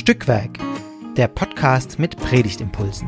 Stückwerk, der Podcast mit Predigtimpulsen.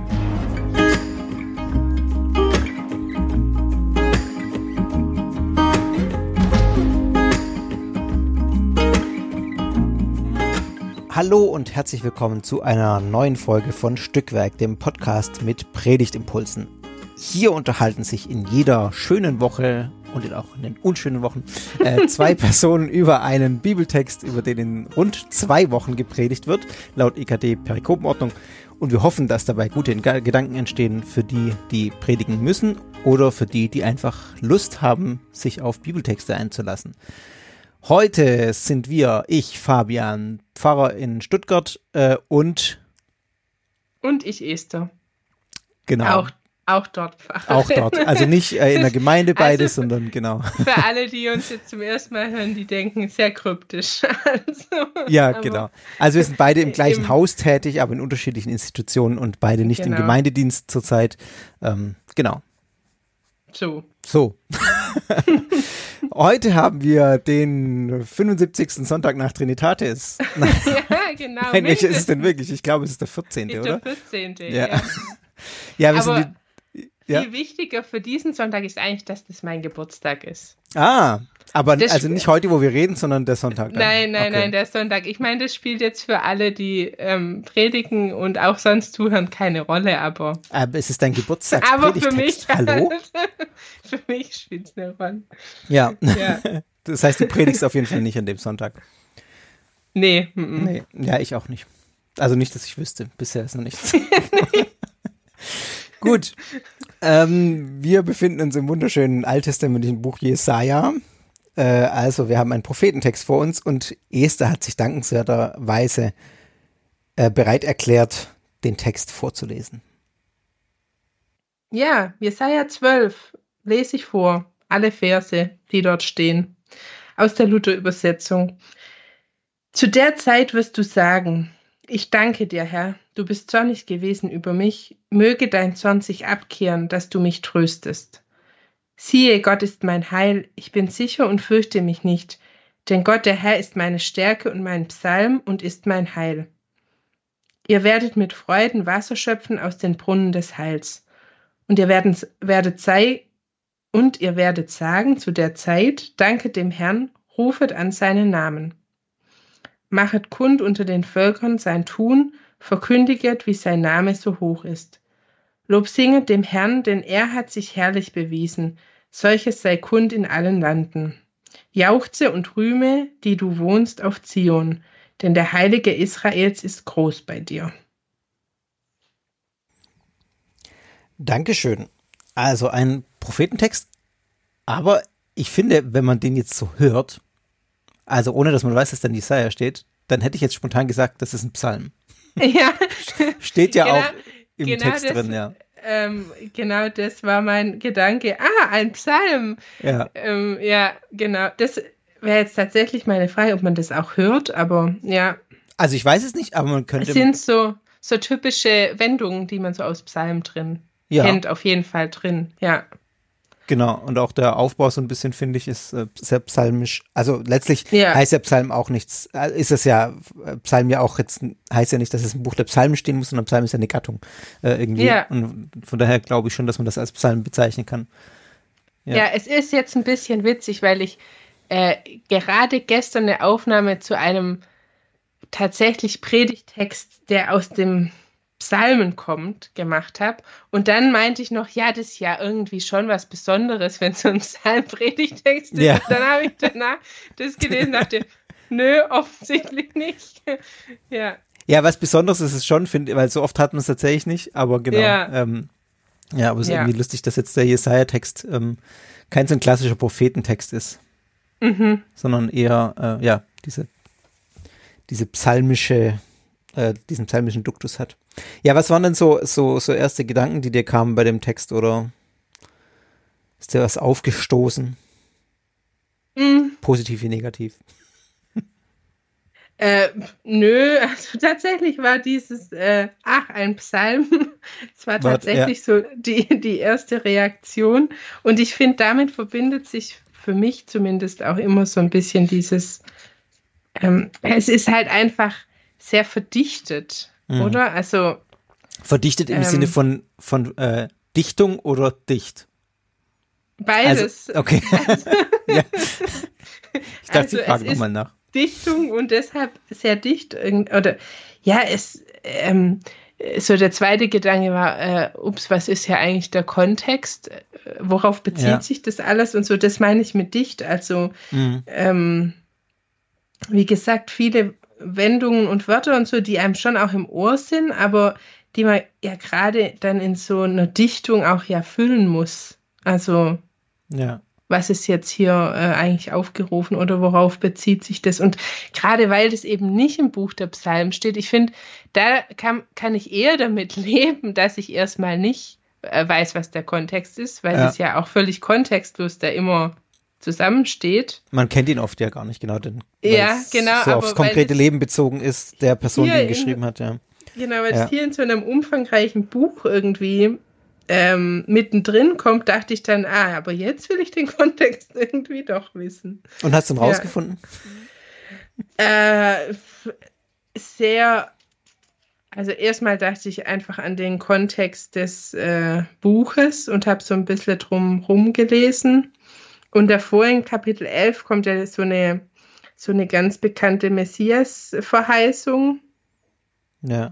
Hallo und herzlich willkommen zu einer neuen Folge von Stückwerk, dem Podcast mit Predigtimpulsen. Hier unterhalten sich in jeder schönen Woche und auch in den unschönen Wochen äh, zwei Personen über einen Bibeltext, über den in rund zwei Wochen gepredigt wird, laut EKD Perikopenordnung. Und wir hoffen, dass dabei gute Gedanken entstehen für die, die predigen müssen oder für die, die einfach Lust haben, sich auf Bibeltexte einzulassen. Heute sind wir, ich, Fabian, Pfarrer in Stuttgart äh, und und ich Esther. Genau. Auch auch dort Pfarrer. Auch dort. Also nicht äh, in der Gemeinde beides, also, sondern genau. Für alle, die uns jetzt zum ersten Mal hören, die denken sehr kryptisch. Also, ja, genau. Also wir sind beide im gleichen im, Haus tätig, aber in unterschiedlichen Institutionen und beide nicht genau. im Gemeindedienst zurzeit. Ähm, genau. So. So. Heute haben wir den 75. Sonntag nach Trinitatis. ja, genau. Nein, welcher ist es denn wirklich? Ich glaube, es ist der 14. Ist oder? Der 14. Ja. ja. ja wir aber, sind ja. Viel wichtiger für diesen Sonntag ist eigentlich, dass das mein Geburtstag ist. Ah, aber das also nicht heute, wo wir reden, sondern der Sonntag. Dann. Nein, nein, okay. nein, der Sonntag. Ich meine, das spielt jetzt für alle, die ähm, predigen und auch sonst zuhören, keine Rolle, aber. Aber es ist dein Geburtstag. aber für mich. Hallo? für mich spielt es eine Rolle. Ja. ja. Das heißt, du predigst auf jeden Fall nicht an dem Sonntag. Nee. M nee. Ja, ich auch nicht. Also nicht, dass ich wüsste. Bisher ist noch nichts. Gut. Ähm, wir befinden uns im wunderschönen alttestamentlichen Buch Jesaja. Äh, also, wir haben einen Prophetentext vor uns und Esther hat sich dankenswerterweise äh, bereit erklärt, den Text vorzulesen. Ja, Jesaja 12 lese ich vor, alle Verse, die dort stehen, aus der Luther-Übersetzung. Zu der Zeit wirst du sagen, ich danke dir, Herr, du bist zornig gewesen über mich, möge dein Zorn sich abkehren, dass du mich tröstest. Siehe, Gott ist mein Heil, ich bin sicher und fürchte mich nicht, denn Gott der Herr ist meine Stärke und mein Psalm und ist mein Heil. Ihr werdet mit Freuden Wasser schöpfen aus den Brunnen des Heils. Und ihr werdet, werdet sei, und ihr werdet sagen zu der Zeit, danket dem Herrn, rufet an seinen Namen machet kund unter den Völkern sein Tun, verkündiget, wie sein Name so hoch ist. Lob singet dem Herrn, denn er hat sich herrlich bewiesen, solches sei kund in allen Landen. Jauchze und rühme, die du wohnst auf Zion, denn der Heilige Israels ist groß bei dir. Dankeschön. Also ein Prophetentext, aber ich finde, wenn man den jetzt so hört, also ohne dass man weiß, dass dann Jesaja steht, dann hätte ich jetzt spontan gesagt, das ist ein Psalm. Ja. steht ja genau, auch im genau Text das, drin, ja. Ähm, genau, das war mein Gedanke. Ah, ein Psalm. Ja. Ähm, ja, genau. Das wäre jetzt tatsächlich meine Frage, ob man das auch hört, aber ja. Also ich weiß es nicht, aber man könnte. Es sind so, so typische Wendungen, die man so aus Psalm drin ja. kennt, auf jeden Fall drin, ja. Genau, und auch der Aufbau so ein bisschen, finde ich, ist äh, sehr psalmisch. Also letztlich ja. heißt der Psalm auch nichts, äh, ist es ja, äh, Psalm ja auch jetzt, heißt ja nicht, dass es im Buch der Psalmen stehen muss, sondern Psalm ist ja eine Gattung äh, irgendwie. Ja. Und von daher glaube ich schon, dass man das als Psalm bezeichnen kann. Ja. ja, es ist jetzt ein bisschen witzig, weil ich äh, gerade gestern eine Aufnahme zu einem tatsächlich Predigtext, der aus dem Psalmen kommt, gemacht habe. Und dann meinte ich noch, ja, das ist ja irgendwie schon was Besonderes, wenn so ein Psalm-Predigtext ist. Ja. Dann habe ich danach das gelesen und dachte, nö, offensichtlich nicht. ja. Ja, was Besonderes ist es schon, finde weil so oft hat man es tatsächlich nicht, aber genau. Ja, ähm, ja aber es ist ja. irgendwie lustig, dass jetzt der Jesaja-Text ähm, kein so ein klassischer Prophetentext ist, mhm. sondern eher, äh, ja, diese, diese psalmische, äh, diesen psalmischen Duktus hat. Ja, was waren denn so, so, so erste Gedanken, die dir kamen bei dem Text oder ist dir was aufgestoßen? Mhm. Positiv wie negativ? Äh, nö, also tatsächlich war dieses, äh, ach, ein Psalm, es war tatsächlich ja. so die, die erste Reaktion. Und ich finde, damit verbindet sich für mich zumindest auch immer so ein bisschen dieses, ähm, es ist halt einfach sehr verdichtet, mhm. oder? Also verdichtet im ähm, Sinne von von äh, Dichtung oder dicht? Beides. Also, okay. Also, ja. Ich dachte, also ich frage nochmal nach. Dichtung und deshalb sehr dicht oder ja, es ähm, so der zweite Gedanke war, äh, ups, was ist ja eigentlich der Kontext? Äh, worauf bezieht ja. sich das alles? Und so, das meine ich mit dicht. Also, mhm. ähm, wie gesagt, viele Wendungen und Wörter und so, die einem schon auch im Ohr sind, aber die man ja gerade dann in so einer Dichtung auch ja füllen muss. Also, ja was ist jetzt hier äh, eigentlich aufgerufen oder worauf bezieht sich das? Und gerade weil das eben nicht im Buch der Psalmen steht, ich finde, da kann, kann ich eher damit leben, dass ich erstmal nicht äh, weiß, was der Kontext ist, weil es ja. ja auch völlig kontextlos da immer zusammensteht. Man kennt ihn oft ja gar nicht genau, denn ja, genau, so aufs konkrete Leben bezogen ist, der Person, die ihn geschrieben hat, ja. Genau, weil ja. es hier in so einem umfangreichen Buch irgendwie ähm, mittendrin kommt, dachte ich dann, ah, aber jetzt will ich den Kontext irgendwie doch wissen. Und hast du ihn ja. rausgefunden? Äh, sehr, also erstmal dachte ich einfach an den Kontext des äh, Buches und habe so ein bisschen drum rumgelesen. Und davor in Kapitel 11 kommt ja so eine, so eine ganz bekannte Messias-Verheißung. Ja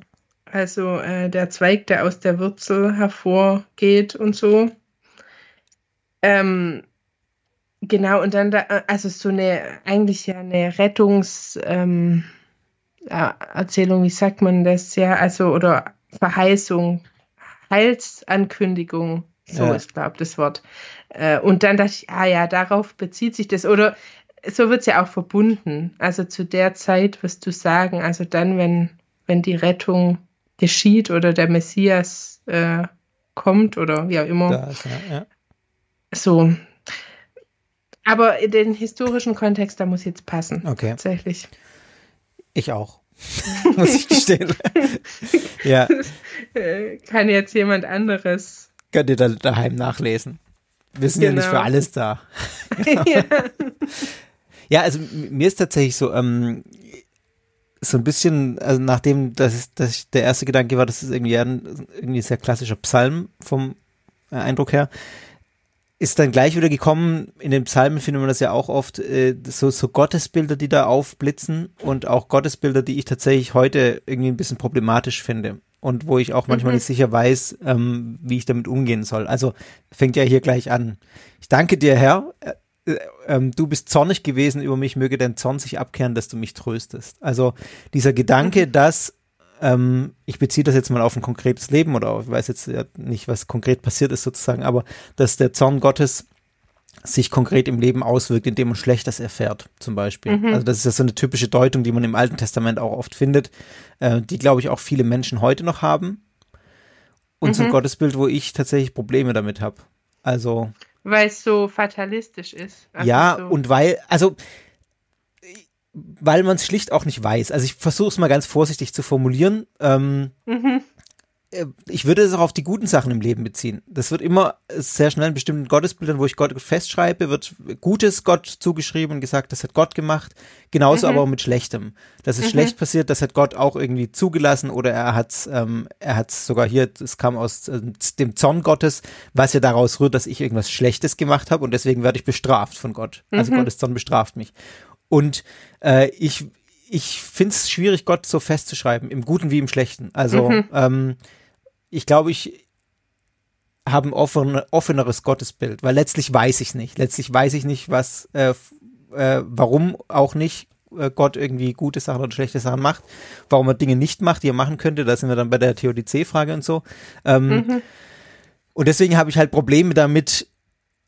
also äh, der Zweig, der aus der Wurzel hervorgeht und so. Ähm, genau, und dann da, also so eine, eigentlich ja eine Rettungs, äh, Erzählung, wie sagt man das ja, also, oder Verheißung, Heilsankündigung, so ja. ist, glaube ich, das Wort. Äh, und dann dachte ich, ah ja, darauf bezieht sich das, oder so wird es ja auch verbunden. Also zu der Zeit wirst du sagen, also dann, wenn, wenn die Rettung geschieht oder der Messias äh, kommt oder wie auch immer. Ist, ja, ja. So. Aber in den historischen Kontext, da muss jetzt passen. Okay. Tatsächlich. Ich auch. muss ich gestehen. ja. Kann jetzt jemand anderes. Könnt ihr da daheim nachlesen. Wir sind genau. ja nicht für genau. alles da. ja. ja, also mir ist tatsächlich so, ähm, so ein bisschen, also nachdem das, das der erste Gedanke war, das ist irgendwie ein irgendwie sehr klassischer Psalm vom äh, Eindruck her, ist dann gleich wieder gekommen, in den Psalmen findet man das ja auch oft, äh, so, so Gottesbilder, die da aufblitzen und auch Gottesbilder, die ich tatsächlich heute irgendwie ein bisschen problematisch finde und wo ich auch manchmal mhm. nicht sicher weiß, ähm, wie ich damit umgehen soll. Also fängt ja hier gleich an. Ich danke dir, Herr, äh, äh, du bist zornig gewesen über mich, möge dein Zorn sich abkehren, dass du mich tröstest. Also dieser Gedanke, mhm. dass ähm, ich beziehe das jetzt mal auf ein konkretes Leben oder auf, ich weiß jetzt nicht, was konkret passiert ist sozusagen, aber dass der Zorn Gottes sich konkret im Leben auswirkt, indem man Schlechtes erfährt, zum Beispiel. Mhm. Also das ist ja so eine typische Deutung, die man im Alten Testament auch oft findet, äh, die, glaube ich, auch viele Menschen heute noch haben. Und mhm. so ein Gottesbild, wo ich tatsächlich Probleme damit habe. Also weil es so fatalistisch ist. Also ja, so. und weil, also, weil man es schlicht auch nicht weiß. Also ich versuche es mal ganz vorsichtig zu formulieren. Ähm, mhm. Äh, ich würde es auch auf die guten Sachen im Leben beziehen. Das wird immer sehr schnell in bestimmten Gottesbildern, wo ich Gott festschreibe, wird Gutes Gott zugeschrieben und gesagt, das hat Gott gemacht. Genauso mhm. aber auch mit Schlechtem. Dass es mhm. schlecht passiert, das hat Gott auch irgendwie zugelassen oder er hat es ähm, er hat's sogar hier, das kam aus äh, dem Zorn Gottes, was ja daraus rührt, dass ich irgendwas Schlechtes gemacht habe und deswegen werde ich bestraft von Gott. Also mhm. Gottes Zorn bestraft mich. Und äh, ich, ich finde es schwierig, Gott so festzuschreiben, im Guten wie im Schlechten. Also mhm. ähm, ich glaube, ich habe ein offen, offeneres Gottesbild, weil letztlich weiß ich nicht. Letztlich weiß ich nicht, was, äh, äh, warum auch nicht äh, Gott irgendwie gute Sachen oder schlechte Sachen macht, warum er Dinge nicht macht, die er machen könnte. Da sind wir dann bei der Theodizee-Frage und so. Ähm, mhm. Und deswegen habe ich halt Probleme damit,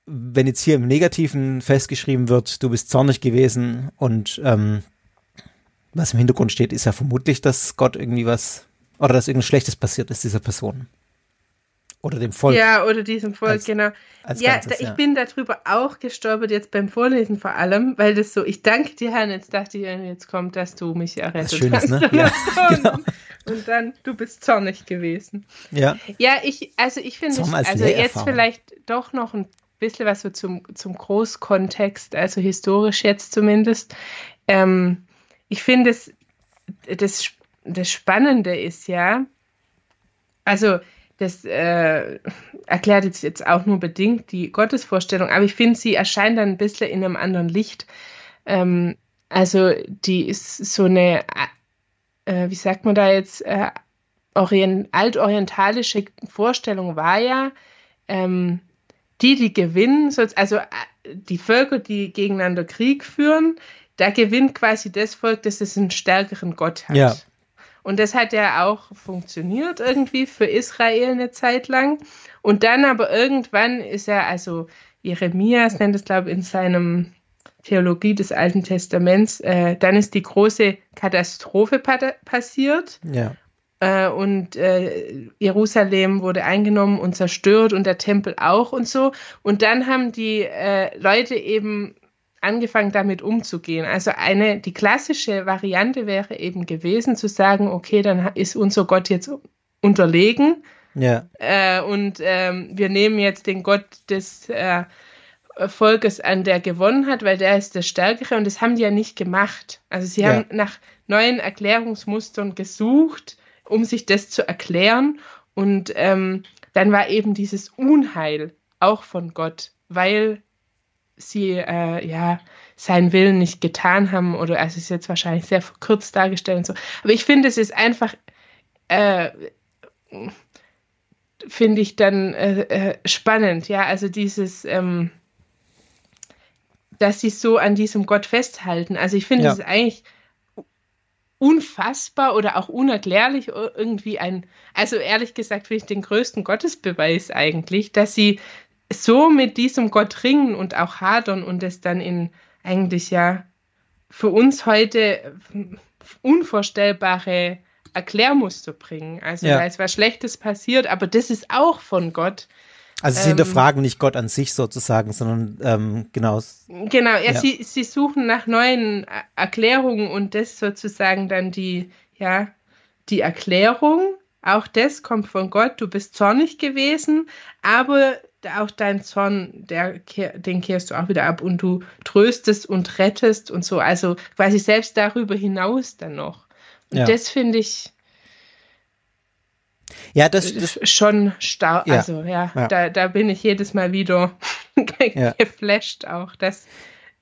wenn jetzt hier im Negativen festgeschrieben wird, du bist zornig gewesen und ähm, was im Hintergrund steht, ist ja vermutlich, dass Gott irgendwie was oder dass irgendwas Schlechtes passiert ist dieser Person. Oder dem Volk. Ja, oder diesem Volk, als, genau. Als ja, Ganzes, da, ich bin darüber auch gestolpert, jetzt beim Vorlesen vor allem, weil das so, ich danke dir, Herr, jetzt dachte ich, jetzt kommt, dass du mich errettet das hast. Ne? Ja, genau. Und dann, du bist zornig gewesen. Ja. Ja, ich, also ich finde, also jetzt vielleicht doch noch ein bisschen was so zum, zum Großkontext, also historisch jetzt zumindest. Ähm, ich finde, das, das das Spannende ist ja, also das äh, erklärt jetzt, auch nur bedingt die Gottesvorstellung, aber ich finde, sie erscheint dann ein bisschen in einem anderen Licht. Ähm, also die ist so eine, äh, wie sagt man da jetzt, äh, orient, altorientalische Vorstellung war ja, ähm, die, die gewinnen, also äh, die Völker, die gegeneinander Krieg führen, da gewinnt quasi das Volk, das es einen stärkeren Gott hat. Ja. Und das hat ja auch funktioniert irgendwie für Israel eine Zeit lang. Und dann aber irgendwann ist er, also Jeremias nennt es, glaube ich, in seinem Theologie des Alten Testaments, äh, dann ist die große Katastrophe passiert. Ja. Äh, und äh, Jerusalem wurde eingenommen und zerstört und der Tempel auch und so. Und dann haben die äh, Leute eben angefangen, damit umzugehen. Also eine, die klassische Variante wäre eben gewesen, zu sagen, okay, dann ist unser Gott jetzt unterlegen. Ja. Äh, und ähm, wir nehmen jetzt den Gott des äh, Volkes an, der gewonnen hat, weil der ist der Stärkere und das haben die ja nicht gemacht. Also sie ja. haben nach neuen Erklärungsmustern gesucht, um sich das zu erklären. Und ähm, dann war eben dieses Unheil auch von Gott, weil sie äh, ja seinen Willen nicht getan haben oder also es ist jetzt wahrscheinlich sehr verkürzt dargestellt und so. Aber ich finde, es ist einfach äh, finde ich dann äh, äh, spannend, ja, also dieses ähm, dass sie so an diesem Gott festhalten. Also ich finde, es ja. ist eigentlich unfassbar oder auch unerklärlich irgendwie ein, also ehrlich gesagt finde ich den größten Gottesbeweis eigentlich, dass sie so mit diesem Gott ringen und auch hadern und es dann in eigentlich ja für uns heute unvorstellbare Erklärmuster bringen. Also ja. da ist was Schlechtes passiert, aber das ist auch von Gott. Also sie ähm, hinterfragen nicht Gott an sich sozusagen, sondern ähm, genau. Genau, ja, ja, Sie, sie suchen nach neuen Erklärungen und das sozusagen dann die, ja, die Erklärung. Auch das kommt von Gott. Du bist zornig gewesen, aber auch dein Zorn, der, den kehrst du auch wieder ab und du tröstest und rettest und so. Also quasi selbst darüber hinaus dann noch. Und ja. das finde ich ja, das, das schon stark. Ja. Also ja, ja, Da, da bin ich jedes Mal wieder geflasht auch, dass,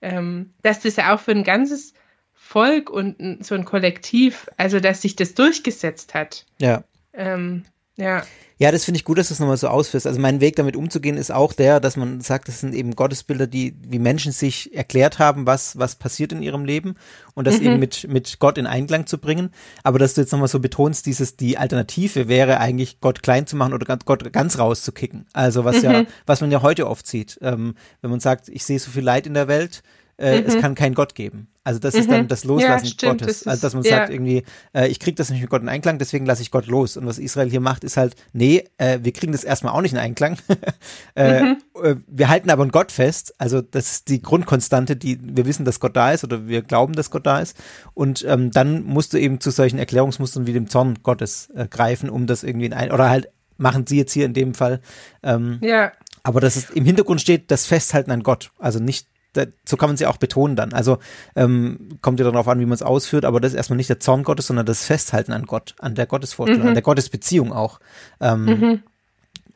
ähm, dass das ja auch für ein ganzes Volk und so ein Kollektiv, also dass sich das durchgesetzt hat. Ja. Ähm, ja. Ja, das finde ich gut, dass du es nochmal so ausführst. Also mein Weg damit umzugehen ist auch der, dass man sagt, das sind eben Gottesbilder, die wie Menschen sich erklärt haben, was, was passiert in ihrem Leben und das mhm. eben mit, mit Gott in Einklang zu bringen. Aber dass du jetzt nochmal so betonst, dieses, die Alternative wäre eigentlich Gott klein zu machen oder Gott ganz rauszukicken. Also was mhm. ja, was man ja heute oft sieht. Ähm, wenn man sagt, ich sehe so viel Leid in der Welt, äh, mhm. es kann keinen Gott geben. Also das mhm. ist dann mhm. das Loslassen ja, stimmt, Gottes. Das also dass man ja. sagt irgendwie, äh, ich kriege das nicht mit Gott in Einklang, deswegen lasse ich Gott los. Und was Israel hier macht, ist halt, nee, äh, wir kriegen das erstmal auch nicht in Einklang. äh, mhm. Äh, wir halten aber an Gott fest. Also das ist die Grundkonstante, die wir wissen, dass Gott da ist oder wir glauben, dass Gott da ist. Und ähm, dann musst du eben zu solchen Erklärungsmustern wie dem Zorn Gottes äh, greifen, um das irgendwie in ein oder halt machen sie jetzt hier in dem Fall. Ähm, ja. Aber dass es im Hintergrund steht, das Festhalten an Gott. Also nicht da, so kann man sie auch betonen dann. Also ähm, kommt ja darauf an, wie man es ausführt, aber das ist erstmal nicht der Zorn Gottes, sondern das Festhalten an Gott, an der Gottesvorstellung, mhm. an der Gottesbeziehung auch ähm, mhm.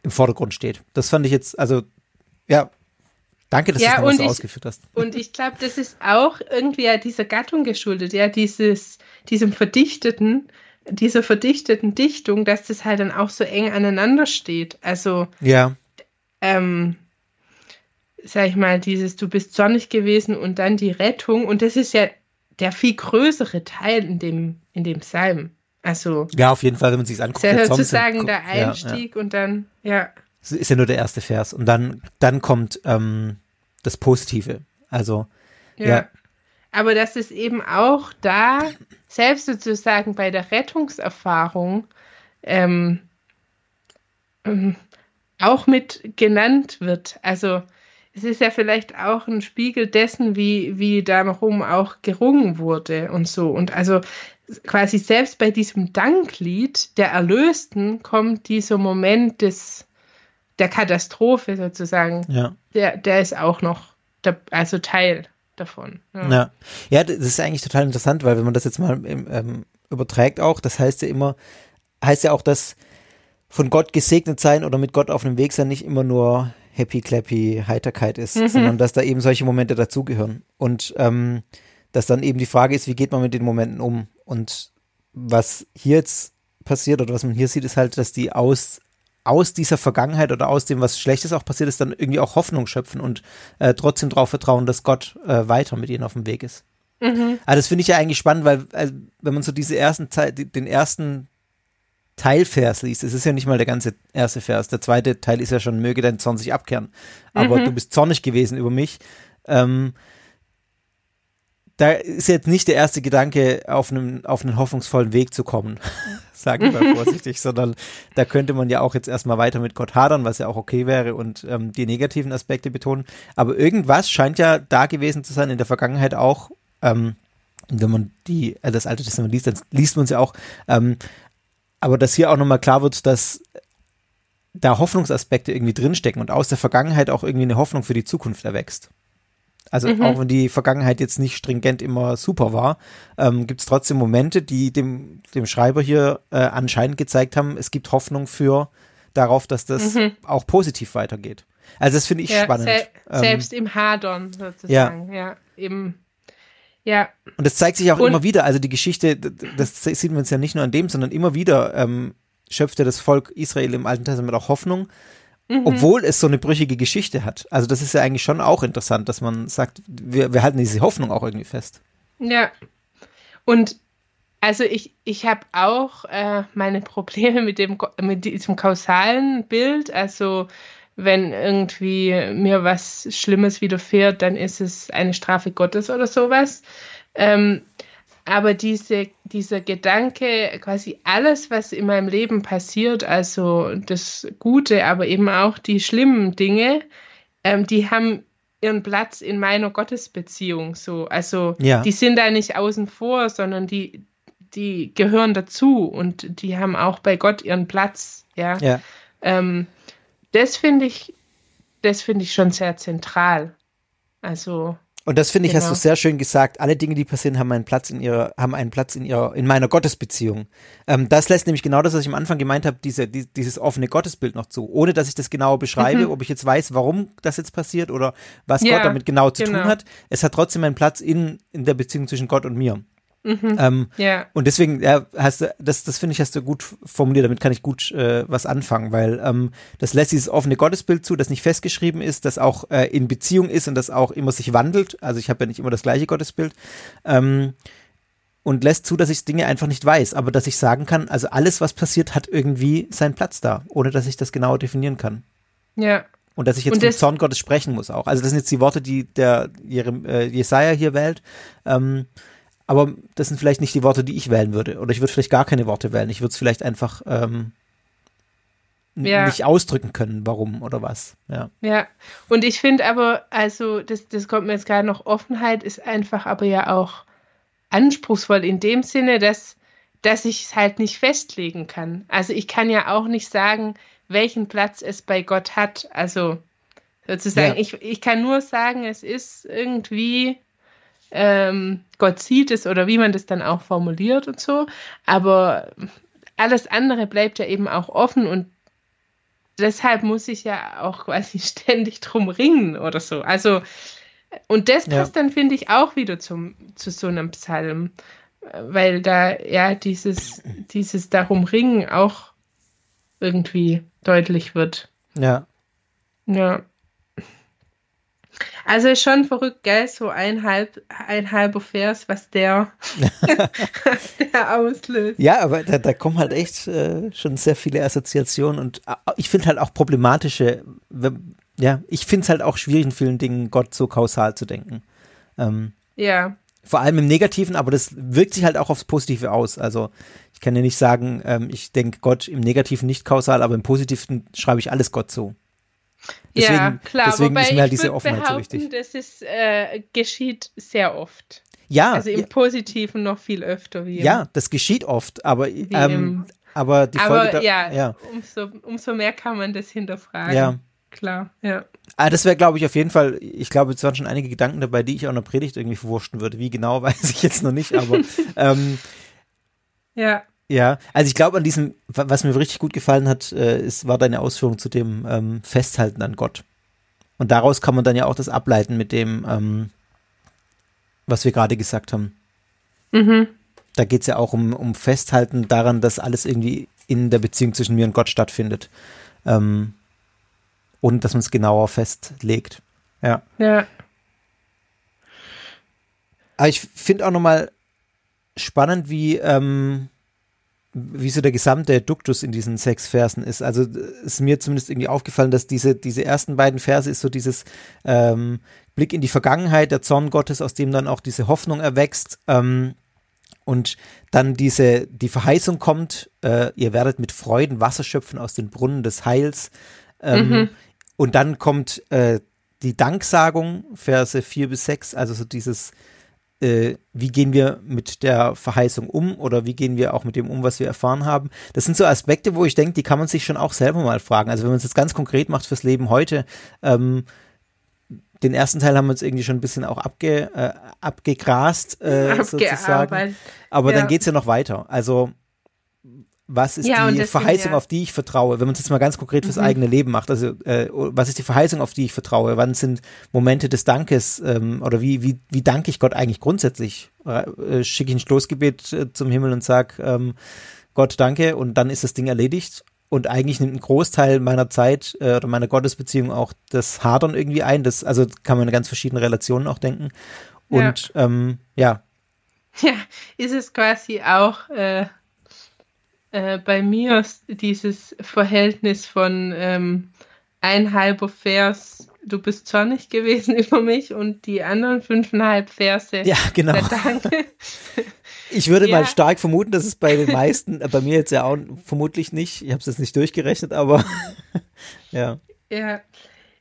im Vordergrund steht. Das fand ich jetzt, also ja, danke, dass ja, du das so ich, ausgeführt hast. Und ich glaube, das ist auch irgendwie ja dieser Gattung geschuldet, ja, dieses, diesem verdichteten, dieser verdichteten Dichtung, dass das halt dann auch so eng aneinander steht. Also ja. Ähm, sag ich mal, dieses Du bist sonnig gewesen und dann die Rettung. Und das ist ja der viel größere Teil in dem, in dem Psalm. Also. Ja, auf jeden Fall, wenn man sich anguckt. Ist ja sozusagen der Einstieg ja, ja. und dann, ja. Das ist ja nur der erste Vers. Und dann, dann kommt ähm, das Positive. Also, ja. ja. Aber das ist eben auch da, selbst sozusagen bei der Rettungserfahrung, ähm, ähm auch mit genannt wird. Also es ist ja vielleicht auch ein Spiegel dessen, wie, wie darum auch gerungen wurde und so. Und also quasi selbst bei diesem Danklied der Erlösten kommt dieser Moment des, der Katastrophe sozusagen. Ja. Der, der ist auch noch, der, also Teil davon. Ja. ja. ja, das ist eigentlich total interessant, weil wenn man das jetzt mal ähm, überträgt auch. Das heißt ja immer, heißt ja auch, dass von Gott gesegnet sein oder mit Gott auf einem Weg sein nicht immer nur happy clappy Heiterkeit ist, mhm. sondern dass da eben solche Momente dazugehören. Und ähm, dass dann eben die Frage ist, wie geht man mit den Momenten um? Und was hier jetzt passiert oder was man hier sieht, ist halt, dass die aus aus dieser Vergangenheit oder aus dem, was Schlechtes auch passiert ist, dann irgendwie auch Hoffnung schöpfen und äh, trotzdem darauf vertrauen, dass Gott äh, weiter mit ihnen auf dem Weg ist. Mhm. Aber das finde ich ja eigentlich spannend, weil also, wenn man so diese ersten Zeit, den ersten Teilvers liest, es ist ja nicht mal der ganze erste Vers, der zweite Teil ist ja schon, möge dein Zorn sich abkehren, aber mhm. du bist zornig gewesen über mich. Ähm, da ist jetzt nicht der erste Gedanke, auf einen, auf einen hoffnungsvollen Weg zu kommen, sage ich mal vorsichtig, sondern da könnte man ja auch jetzt erstmal weiter mit Gott hadern, was ja auch okay wäre und ähm, die negativen Aspekte betonen. Aber irgendwas scheint ja da gewesen zu sein in der Vergangenheit auch, ähm, wenn man die, äh, das Alte Testament liest, dann liest man es ja auch, ähm, aber dass hier auch nochmal klar wird, dass da Hoffnungsaspekte irgendwie drinstecken und aus der Vergangenheit auch irgendwie eine Hoffnung für die Zukunft erwächst. Also mhm. auch wenn die Vergangenheit jetzt nicht stringent immer super war, ähm, gibt es trotzdem Momente, die dem, dem Schreiber hier äh, anscheinend gezeigt haben, es gibt Hoffnung für darauf, dass das mhm. auch positiv weitergeht. Also das finde ich ja, spannend. Se ähm, selbst im Hadern sozusagen, ja. ja, eben. Ja. Und das zeigt sich auch und immer wieder. Also die Geschichte, das sieht man uns ja nicht nur an dem, sondern immer wieder ähm, schöpfte das Volk Israel im Alten Testament auch Hoffnung, mhm. obwohl es so eine brüchige Geschichte hat. Also das ist ja eigentlich schon auch interessant, dass man sagt, wir, wir halten diese Hoffnung auch irgendwie fest. Ja. Und also ich, ich habe auch äh, meine Probleme mit dem mit diesem kausalen Bild. Also wenn irgendwie mir was Schlimmes widerfährt, dann ist es eine Strafe Gottes oder sowas. Ähm, aber diese, dieser Gedanke, quasi alles, was in meinem Leben passiert, also das Gute, aber eben auch die schlimmen Dinge, ähm, die haben ihren Platz in meiner Gottesbeziehung. So. Also ja. die sind da nicht außen vor, sondern die, die gehören dazu und die haben auch bei Gott ihren Platz. Ja. ja. Ähm, das finde ich, das finde ich schon sehr zentral. Also. Und das finde ich, genau. hast du sehr schön gesagt. Alle Dinge, die passieren, haben einen Platz in ihrer, haben einen Platz in ihrer, in meiner Gottesbeziehung. Ähm, das lässt nämlich genau das, was ich am Anfang gemeint habe, diese, die, dieses offene Gottesbild noch zu, ohne dass ich das genau beschreibe, mhm. ob ich jetzt weiß, warum das jetzt passiert oder was ja, Gott damit genau zu genau. tun hat. Es hat trotzdem einen Platz in, in der Beziehung zwischen Gott und mir. Mhm. Ähm, ja. Und deswegen, ja, hast du, das, das finde ich, hast du gut formuliert, damit kann ich gut äh, was anfangen, weil ähm, das lässt dieses offene Gottesbild zu, das nicht festgeschrieben ist, das auch äh, in Beziehung ist und das auch immer sich wandelt. Also ich habe ja nicht immer das gleiche Gottesbild. Ähm, und lässt zu, dass ich Dinge einfach nicht weiß, aber dass ich sagen kann, also alles, was passiert, hat irgendwie seinen Platz da, ohne dass ich das genau definieren kann. Ja. Und dass ich jetzt vom Zorn Gottes sprechen muss auch. Also das sind jetzt die Worte, die der äh, Jesaja hier wählt. Ähm, aber das sind vielleicht nicht die Worte, die ich wählen würde. Oder ich würde vielleicht gar keine Worte wählen. Ich würde es vielleicht einfach ähm, ja. nicht ausdrücken können, warum oder was. Ja. Ja. Und ich finde aber, also, das, das kommt mir jetzt gerade noch, Offenheit ist einfach aber ja auch anspruchsvoll in dem Sinne, dass, dass ich es halt nicht festlegen kann. Also ich kann ja auch nicht sagen, welchen Platz es bei Gott hat. Also sozusagen, ja. ich, ich kann nur sagen, es ist irgendwie ähm, Gott sieht es oder wie man das dann auch formuliert und so. Aber alles andere bleibt ja eben auch offen und deshalb muss ich ja auch quasi ständig drum ringen oder so. Also, und das passt ja. dann, finde ich, auch wieder zum, zu so einem Psalm, weil da ja dieses, dieses darum ringen auch irgendwie deutlich wird. Ja. Ja. Also schon verrückt, gell? So ein, halb, ein halber Vers, was der, der auslöst. Ja, aber da, da kommen halt echt äh, schon sehr viele Assoziationen und äh, ich finde halt auch problematische, ja, ich finde es halt auch schwierig in vielen Dingen, Gott so kausal zu denken. Ähm, ja. Vor allem im Negativen, aber das wirkt sich halt auch aufs Positive aus. Also ich kann ja nicht sagen, ähm, ich denke Gott im Negativen nicht kausal, aber im Positiven schreibe ich alles Gott so. Deswegen, ja, klar. Deswegen ist mir halt diese Offenheit so wichtig. Das ist, äh, geschieht sehr oft. Ja. Also im ja. Positiven noch viel öfter. Wie ja, das geschieht oft, aber, ähm, aber die aber Folge. Da, ja, ja. Umso, umso mehr kann man das hinterfragen. Ja. Klar, ja. Ah, das wäre, glaube ich, auf jeden Fall, ich glaube, es waren schon einige Gedanken dabei, die ich auch in der Predigt irgendwie verwurschten würde. Wie genau, weiß ich jetzt noch nicht, aber ähm, Ja. Ja, also ich glaube an diesem, was mir richtig gut gefallen hat, äh, ist, war deine Ausführung zu dem ähm, Festhalten an Gott. Und daraus kann man dann ja auch das ableiten mit dem, ähm, was wir gerade gesagt haben. Mhm. Da geht es ja auch um, um Festhalten daran, dass alles irgendwie in der Beziehung zwischen mir und Gott stattfindet. Ähm, und dass man es genauer festlegt. Ja. Ja. Aber ich finde auch nochmal spannend, wie, ähm, wie so der gesamte Duktus in diesen sechs Versen ist. Also ist mir zumindest irgendwie aufgefallen, dass diese, diese ersten beiden Verse ist so dieses ähm, Blick in die Vergangenheit, der Zorn Gottes, aus dem dann auch diese Hoffnung erwächst. Ähm, und dann diese, die Verheißung kommt, äh, ihr werdet mit Freuden Wasser schöpfen aus den Brunnen des Heils. Ähm, mhm. Und dann kommt äh, die Danksagung, Verse 4 bis 6, also so dieses, äh, wie gehen wir mit der Verheißung um oder wie gehen wir auch mit dem um, was wir erfahren haben. Das sind so Aspekte, wo ich denke, die kann man sich schon auch selber mal fragen. Also wenn man es jetzt ganz konkret macht fürs Leben heute, ähm, den ersten Teil haben wir uns irgendwie schon ein bisschen auch abge, äh, abgegrast, äh, sozusagen. Aber ja. dann geht es ja noch weiter. Also was ist ja, die deswegen, Verheißung, ja. auf die ich vertraue? Wenn man es jetzt mal ganz konkret fürs mhm. eigene Leben macht, also äh, was ist die Verheißung, auf die ich vertraue? Wann sind Momente des Dankes ähm, oder wie, wie, wie danke ich Gott eigentlich grundsätzlich? Äh, Schicke ich ein Stoßgebet äh, zum Himmel und sage, ähm, Gott danke und dann ist das Ding erledigt? Und eigentlich nimmt ein Großteil meiner Zeit äh, oder meiner Gottesbeziehung auch das Hadern irgendwie ein. Das, also kann man in ganz verschiedene Relationen auch denken. Und ja, ähm, ja. ja ist es quasi auch äh, äh, bei mir dieses Verhältnis von ähm, ein halber Vers, du bist zornig gewesen über mich und die anderen fünfeinhalb Verse. Ja, genau. Danke. Ich würde ja. mal stark vermuten, dass es bei den meisten, äh, bei mir jetzt ja auch vermutlich nicht, ich habe es jetzt nicht durchgerechnet, aber ja. Ja.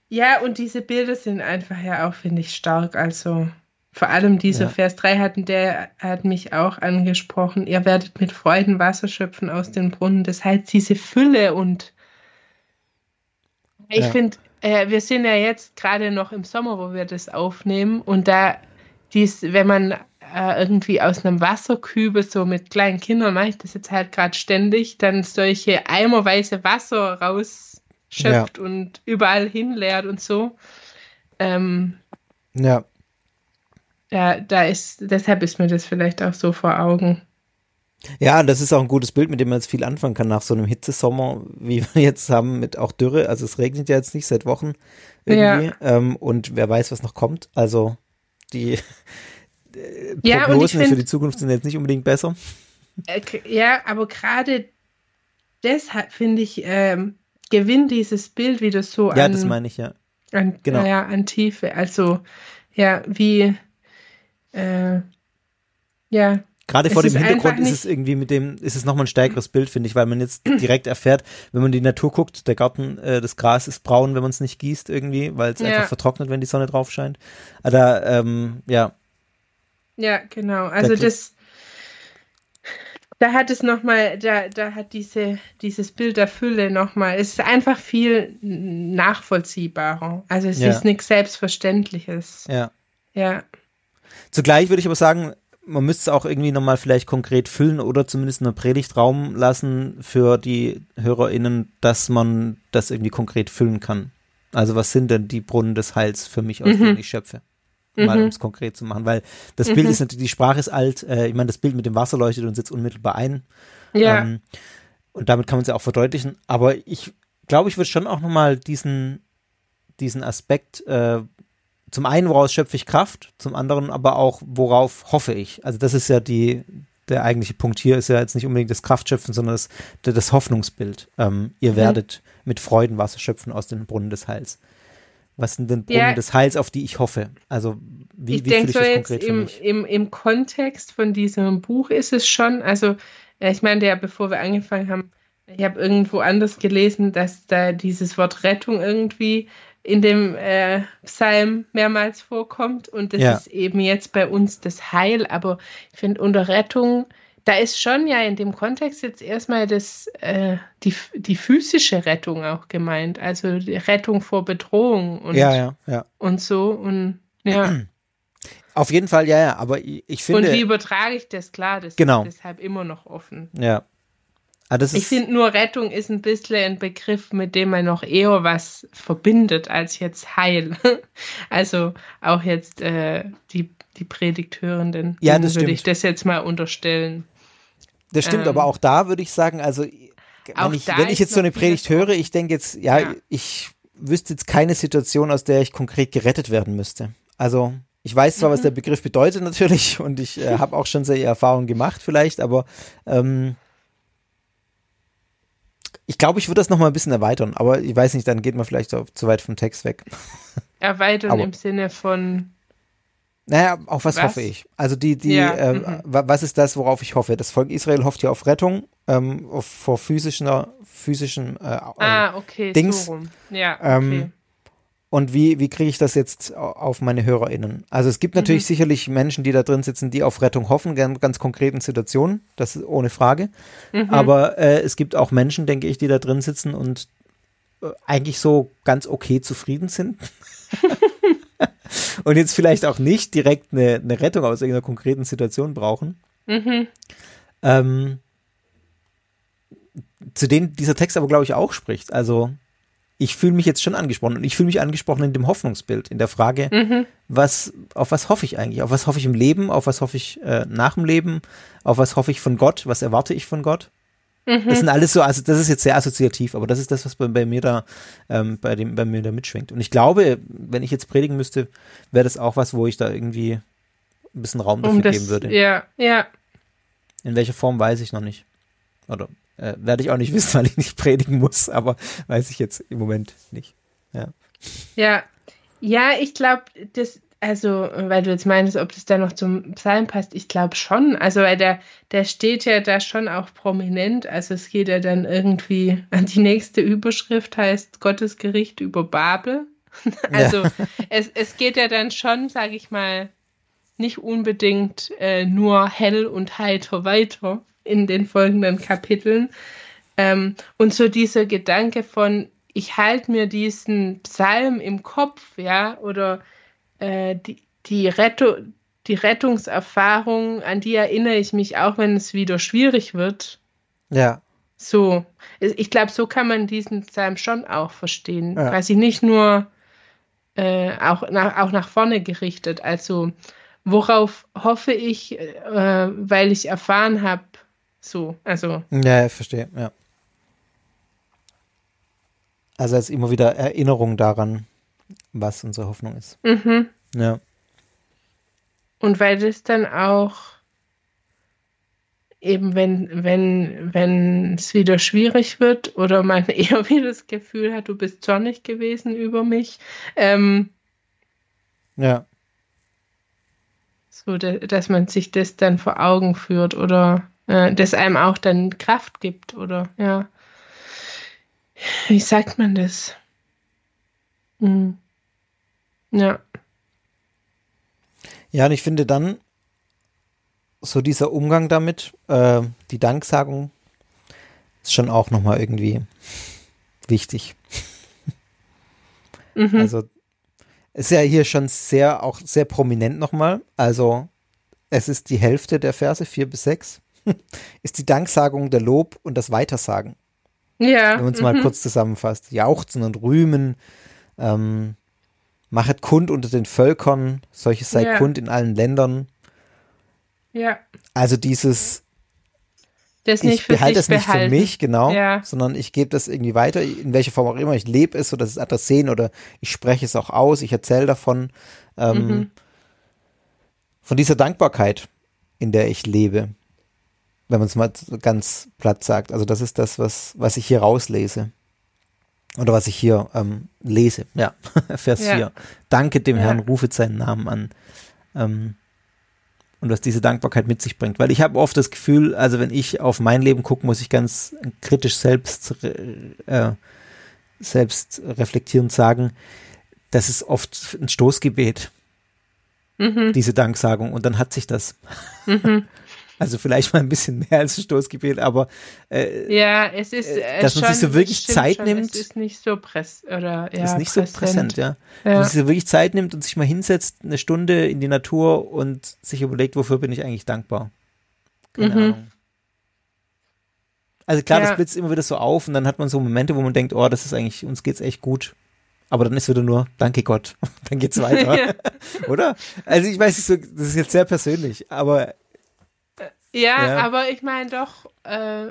Ja, und diese Bilder sind einfach ja auch, finde ich, stark. Also vor allem dieser ja. Vers 3 hatten, der hat mich auch angesprochen. Ihr werdet mit Freuden Wasser schöpfen aus den Brunnen. Das heißt, diese Fülle und ich ja. finde, äh, wir sind ja jetzt gerade noch im Sommer, wo wir das aufnehmen und da dies, wenn man äh, irgendwie aus einem Wasserkübel so mit kleinen Kindern mache ich das jetzt halt gerade ständig, dann solche eimerweise Wasser rausschöpft ja. und überall hinleert und so. Ähm, ja ja, da ist, deshalb ist mir das vielleicht auch so vor Augen. Ja, das ist auch ein gutes Bild, mit dem man jetzt viel anfangen kann nach so einem Hitzesommer, wie wir jetzt haben mit auch Dürre. Also es regnet ja jetzt nicht seit Wochen irgendwie. Ja. Ähm, und wer weiß, was noch kommt. Also die äh, ja, Prognosen find, für die Zukunft sind jetzt nicht unbedingt besser. Äh, ja, aber gerade deshalb finde ich, ähm, gewinnt dieses Bild wieder so ja, an. Ja, das meine ich, ja. An, genau. ja, an Tiefe. Also, ja, wie äh, ja. Gerade vor dem Hintergrund ist es irgendwie mit dem, ist es nochmal ein stärkeres Bild, finde ich, weil man jetzt direkt erfährt, wenn man die Natur guckt, der Garten, äh, das Gras ist braun, wenn man es nicht gießt irgendwie, weil es ja. einfach vertrocknet, wenn die Sonne drauf scheint. Aber ähm, ja. Ja, genau. Also das, da hat es nochmal, da, da hat diese, dieses Bild der Fülle nochmal, es ist einfach viel nachvollziehbarer. Also es ja. ist nichts Selbstverständliches. Ja. Ja. Zugleich würde ich aber sagen, man müsste es auch irgendwie nochmal vielleicht konkret füllen oder zumindest einen Predigtraum lassen für die HörerInnen, dass man das irgendwie konkret füllen kann. Also was sind denn die Brunnen des Heils für mich, aus mhm. denen ich schöpfe? Mal mhm. um es konkret zu machen, weil das Bild mhm. ist natürlich, die Sprache ist alt, äh, ich meine, das Bild mit dem Wasser leuchtet uns jetzt unmittelbar ein. Ja. Ähm, und damit kann man es ja auch verdeutlichen. Aber ich glaube, ich würde schon auch nochmal diesen, diesen Aspekt äh, zum einen, woraus schöpfe ich Kraft, zum anderen aber auch, worauf hoffe ich. Also das ist ja die, der eigentliche Punkt hier ist ja jetzt nicht unbedingt das Kraftschöpfen, sondern das, das Hoffnungsbild. Ähm, ihr mhm. werdet mit Freuden Wasser schöpfen aus den Brunnen des Heils. Was sind denn Brunnen ja, des Heils, auf die ich hoffe? Also wie, ich wie denke, ich das konkret im, im, im Kontext von diesem Buch ist es schon, also ich meine, ja, bevor wir angefangen haben, ich habe irgendwo anders gelesen, dass da dieses Wort Rettung irgendwie in dem äh, Psalm mehrmals vorkommt. Und das ja. ist eben jetzt bei uns das Heil. Aber ich finde, unter Rettung, da ist schon ja in dem Kontext jetzt erstmal das, äh, die, die physische Rettung auch gemeint. Also die Rettung vor Bedrohung und, ja, ja, ja. und so. Und ja. Auf jeden Fall, ja, ja, aber ich, finde. Und wie übertrage ich das? Klar, das genau. ist deshalb immer noch offen. Ja. Ah, ich finde nur, Rettung ist ein bisschen ein Begriff, mit dem man noch eher was verbindet als jetzt Heil. Also auch jetzt äh, die, die Predigthörenden. Ja, das würde ich das jetzt mal unterstellen. Das stimmt, ähm, aber auch da würde ich sagen, also wenn ich, wenn ich jetzt so eine Predigt höre, ich denke jetzt, ja, ja, ich wüsste jetzt keine Situation, aus der ich konkret gerettet werden müsste. Also ich weiß zwar, mhm. was der Begriff bedeutet natürlich und ich äh, habe auch schon sehr Erfahrungen gemacht vielleicht, aber ähm, ich glaube, ich würde das nochmal ein bisschen erweitern, aber ich weiß nicht, dann geht man vielleicht zu weit vom Text weg. Erweitern aber, im Sinne von. Naja, auf was, was? hoffe ich? Also die, die, ja, äh, mhm. was ist das, worauf ich hoffe? Das Volk Israel hofft ja auf Rettung, ähm, auf, vor physischen, physischen äh, ah, okay, Dings. So rum. Ja, ähm, okay. Ähm, und wie, wie kriege ich das jetzt auf meine HörerInnen? Also es gibt natürlich mhm. sicherlich Menschen, die da drin sitzen, die auf Rettung hoffen, in ganz konkreten Situationen, das ist ohne Frage. Mhm. Aber äh, es gibt auch Menschen, denke ich, die da drin sitzen und äh, eigentlich so ganz okay zufrieden sind. und jetzt vielleicht auch nicht direkt eine, eine Rettung aus irgendeiner konkreten Situation brauchen. Mhm. Ähm, zu denen dieser Text aber, glaube ich, auch spricht. Also ich fühle mich jetzt schon angesprochen und ich fühle mich angesprochen in dem Hoffnungsbild, in der Frage, mhm. was, auf was hoffe ich eigentlich? Auf was hoffe ich im Leben? Auf was hoffe ich äh, nach dem Leben? Auf was hoffe ich von Gott? Was erwarte ich von Gott? Mhm. Das sind alles so, also das ist jetzt sehr assoziativ, aber das ist das, was bei, bei mir da, ähm, bei dem, bei mir da mitschwingt. Und ich glaube, wenn ich jetzt predigen müsste, wäre das auch was, wo ich da irgendwie ein bisschen Raum dafür um das, geben würde. Ja, ja. In welcher Form weiß ich noch nicht. Oder äh, Werde ich auch nicht wissen, weil ich nicht predigen muss, aber weiß ich jetzt im Moment nicht. Ja, ja, ja ich glaube, das, also, weil du jetzt meinst, ob das da noch zum Psalm passt, ich glaube schon. Also, weil der, der steht ja da schon auch prominent. Also, es geht ja dann irgendwie, die nächste Überschrift heißt Gottes Gericht über Babel. also, ja. es, es geht ja dann schon, sage ich mal, nicht unbedingt äh, nur hell und heiter weiter, in den folgenden Kapiteln. Ähm, und so dieser Gedanke von, ich halte mir diesen Psalm im Kopf, ja, oder äh, die, die, Retto, die Rettungserfahrung, an die erinnere ich mich auch, wenn es wieder schwierig wird. Ja. So, ich glaube, so kann man diesen Psalm schon auch verstehen. Ja. Quasi nicht nur äh, auch, nach, auch nach vorne gerichtet. Also, worauf hoffe ich, äh, weil ich erfahren habe, so, also. Ja, ich verstehe, ja. Also es ist immer wieder Erinnerung daran, was unsere Hoffnung ist. Mhm. Ja. Und weil das dann auch eben, wenn, wenn, wenn es wieder schwierig wird oder man eher wieder das Gefühl hat, du bist zornig gewesen über mich. Ähm, ja. So, dass man sich das dann vor Augen führt oder äh, das einem auch dann Kraft gibt oder ja. Wie sagt man das? Hm. Ja. Ja, und ich finde dann so dieser Umgang damit, äh, die Danksagung, ist schon auch nochmal irgendwie wichtig. Mhm. Also ist ja hier schon sehr, auch sehr prominent nochmal. Also es ist die Hälfte der Verse, vier bis sechs. ist die Danksagung, der Lob und das Weitersagen. Ja. Wenn man es mal mhm. kurz zusammenfasst. Jauchzen und rühmen, ähm, machet kund unter den Völkern, solches sei ja. kund in allen Ländern. Ja. Also dieses, das ich behalte es nicht behalten. für mich, genau, ja. sondern ich gebe das irgendwie weiter, in welcher Form auch immer. Ich lebe es oder es andere sehen oder ich spreche es auch aus, ich erzähle davon. Ähm, mhm. Von dieser Dankbarkeit, in der ich lebe wenn man es mal ganz platt sagt. Also das ist das, was, was ich hier rauslese. Oder was ich hier ähm, lese. Ja, Vers ja. 4. Danke dem ja. Herrn, rufet seinen Namen an. Ähm, und was diese Dankbarkeit mit sich bringt. Weil ich habe oft das Gefühl, also wenn ich auf mein Leben gucke, muss ich ganz kritisch selbst, äh, selbst reflektierend sagen, das ist oft ein Stoßgebet, mhm. diese Danksagung. Und dann hat sich das. Mhm. Also vielleicht mal ein bisschen mehr als ein Stoßgebet, aber äh, ja, es ist, äh, dass man schon, sich so wirklich Zeit schon, nimmt. Es ist nicht so press oder ja, ist nicht präsent. so präsent, ja. Ja. Dass man sich so wirklich Zeit nimmt und sich mal hinsetzt, eine Stunde in die Natur und sich überlegt, wofür bin ich eigentlich dankbar. Keine Mhm. Ahnung. Also klar, Ja. das blitzt immer wieder so auf und dann hat man so Momente, wo man denkt, oh, das ist eigentlich, uns geht's echt gut. Aber dann ist wieder nur, danke Gott. Dann geht's weiter. Oder? Also ich weiß nicht so, das ist jetzt sehr persönlich, aber Ja, Ja. aber ich meine doch äh,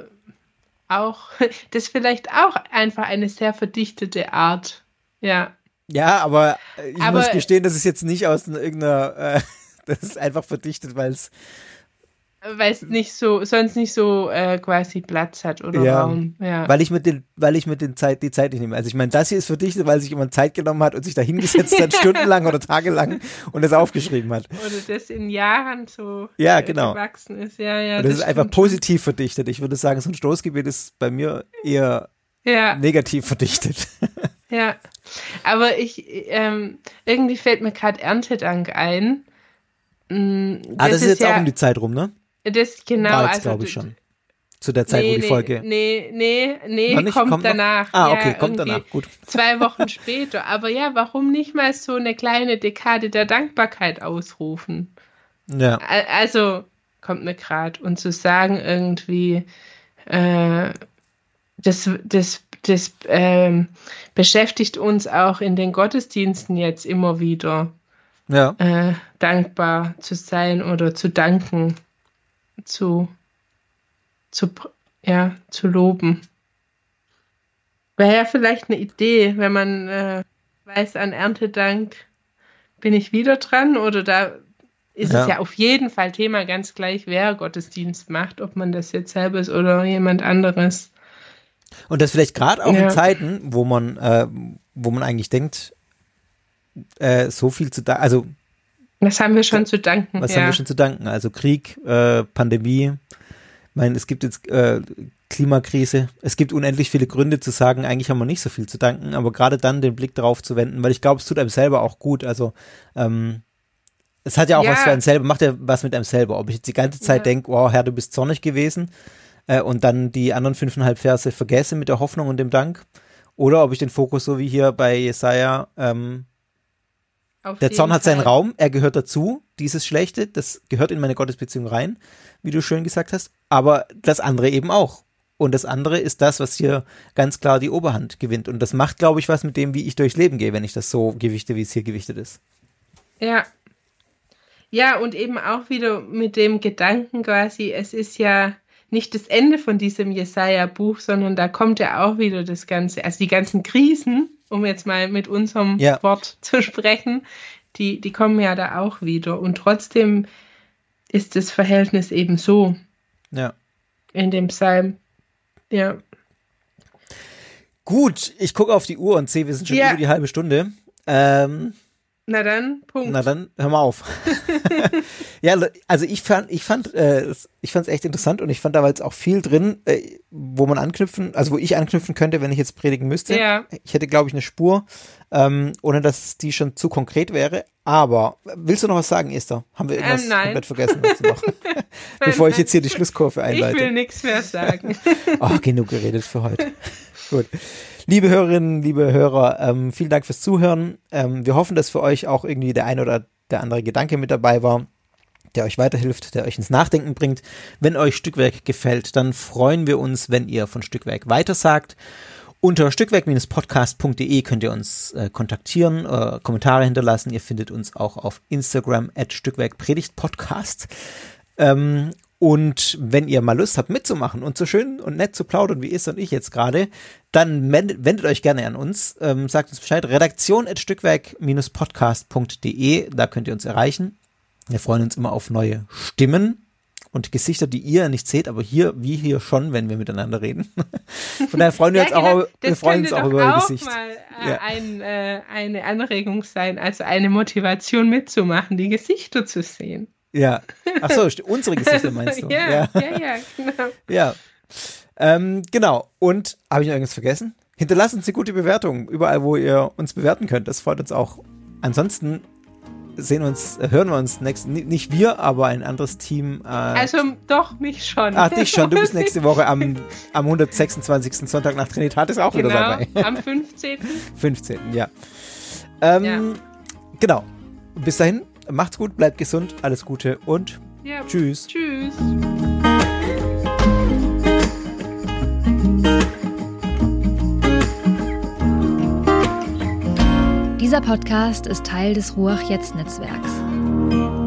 auch, das ist vielleicht auch einfach eine sehr verdichtete Art. Ja. ja, aber ich Aber- muss gestehen, das ist jetzt nicht aus irgendeiner, äh, das ist einfach verdichtet, weil es Weil es nicht so, sonst nicht so äh, quasi Platz hat oder Ja. Raum. Ja. Weil ich mit den, weil ich mit den Zeit, die Zeit nicht nehme. Also ich meine, das hier ist verdichtet, weil sich jemand Zeit genommen hat und sich da hingesetzt hat, stundenlang oder tagelang und das aufgeschrieben hat. Oder das in Jahren so Ja, äh, genau. gewachsen ist. Ja, ja. Und das, ist einfach positiv verdichtet. Ich würde sagen, so ein Stoßgebiet ist bei mir eher Ja, negativ verdichtet. ja. Aber ich, ähm, irgendwie fällt mir gerade Erntedank ein. Mm, ah, das, ist jetzt ja, auch um die Zeit rum, ne? Das genau, War jetzt, also glaube ich, schon. Zu der Zeit, nee, wo die nee, Folge. Nee, nee, nee, Noch nicht? kommt, Kommt noch? danach. Ah, Ja, okay, kommt danach. Gut. Zwei Wochen später. Aber ja, warum nicht mal so eine kleine Dekade der Dankbarkeit ausrufen? Ja. Also, kommt mir gerade. Und zu sagen irgendwie, äh, das, das, das ähm, beschäftigt uns auch in den Gottesdiensten jetzt immer wieder, Ja. äh, dankbar zu sein oder zu danken, zu, zu, ja, zu loben. Wäre ja vielleicht eine Idee, wenn man äh, weiß, an Erntedank bin ich wieder dran oder da ist Ja. es ja auf jeden Fall Thema ganz gleich, wer Gottesdienst macht, ob man das jetzt selber ist oder jemand anderes. Und das vielleicht gerade auch Ja. in Zeiten, wo man, äh, wo man eigentlich denkt, äh, so viel zu da, also Was haben wir schon zu danken? was ja. haben wir schon zu danken? Also Krieg, äh, Pandemie, ich meine, es gibt jetzt äh, Klimakrise, es gibt unendlich viele Gründe zu sagen, eigentlich haben wir nicht so viel zu danken, aber gerade dann den Blick darauf zu wenden, weil ich glaube, es tut einem selber auch gut. Also ähm, es hat ja auch Ja. was für einen selber, macht ja was mit einem selber. Ob ich jetzt die ganze Zeit Ja. denke, wow, Herr, du bist zornig gewesen äh, und dann die anderen fünfeinhalb Verse vergesse mit der Hoffnung und dem Dank. Oder ob ich den Fokus so wie hier bei Jesaja ähm, Auf der Zorn hat seinen Fall. Raum, er gehört dazu, dieses Schlechte, das gehört in meine Gottesbeziehung rein, wie du schön gesagt hast, aber das andere eben auch. Und das andere ist das, was hier ganz klar die Oberhand gewinnt. Und das macht, glaube ich, was mit dem, wie ich durchs Leben gehe, wenn ich das so gewichte, wie es hier gewichtet ist. Ja. Ja, und eben auch wieder mit dem Gedanken quasi, es ist ja nicht das Ende von diesem Jesaja-Buch, sondern da kommt ja auch wieder das Ganze, also die ganzen Krisen, um jetzt mal mit unserem Ja. Wort zu sprechen, die, die kommen ja da auch wieder. Und trotzdem ist das Verhältnis eben so Ja. in dem Psalm. Ja. Gut, ich gucke auf die Uhr und sehe, wir sind schon Ja. über die halbe Stunde. Ähm, Na dann, Punkt. Na dann, hör mal auf. ja, also ich fand, ich fand, äh, es- ich fand es echt interessant und ich fand da war jetzt auch viel drin, äh, wo man anknüpfen, also wo ich anknüpfen könnte, wenn ich jetzt predigen müsste. Ja. Ich hätte, glaube ich, eine Spur, ähm, ohne dass die schon zu konkret wäre. Aber willst du noch was sagen, Esther? Haben wir irgendwas Ähm, komplett vergessen zu machen? Bevor ich jetzt hier die Schlusskurve Ich will einleite. nichts mehr sagen. Oh, genug geredet für heute. Gut. Liebe Hörerinnen, liebe Hörer, ähm, vielen Dank fürs Zuhören. Ähm, wir hoffen, dass für euch auch irgendwie der ein oder der andere Gedanke mit dabei war, der euch weiterhilft, der euch ins Nachdenken bringt. Wenn euch Stückwerk gefällt, dann freuen wir uns, wenn ihr von Stückwerk weitersagt. Unter stückwerk-podcast.de könnt ihr uns äh, kontaktieren, äh, Kommentare hinterlassen. Ihr findet uns auch auf Instagram at Stückwerk-Predigt-Podcast. Ähm, und wenn ihr mal Lust habt mitzumachen und so schön und nett zu plaudern, wie ist und ich jetzt gerade, dann wendet, wendet euch gerne an uns, ähm, sagt uns Bescheid. Redaktion at Stückwerk-podcast.de, da könnt ihr uns erreichen. Wir freuen uns immer auf neue Stimmen und Gesichter, die ihr nicht seht, aber hier, wie hier schon, wenn wir miteinander reden. Von daher freuen wir uns auch, wir das freuen uns auch über euer Gesicht. mal äh, Ja. ein, äh, eine Anregung sein, also eine Motivation mitzumachen, die Gesichter zu sehen. Ja. Ach so, unsere Gesichter meinst du? ja, ja, ja, genau. Ja. Ähm, genau. Und habe ich noch irgendwas vergessen? Hinterlasst uns eine gute Bewertung, überall, wo ihr uns bewerten könnt. Das freut uns auch. Ansonsten sehen uns, hören wir uns nächste, nicht wir, aber ein anderes Team. Äh, also doch, mich schon. Ach, dich schon. Du bist nächste Woche am, am 126. Sonntag nach Trinitatis auch genau, wieder dabei. am 15. 15. Ja. Ähm, ja. Genau. Bis dahin, macht's gut, bleibt gesund, alles Gute und ja. tschüss. Tschüss. Dieser Podcast ist Teil des Ruach Jetzt Netzwerks.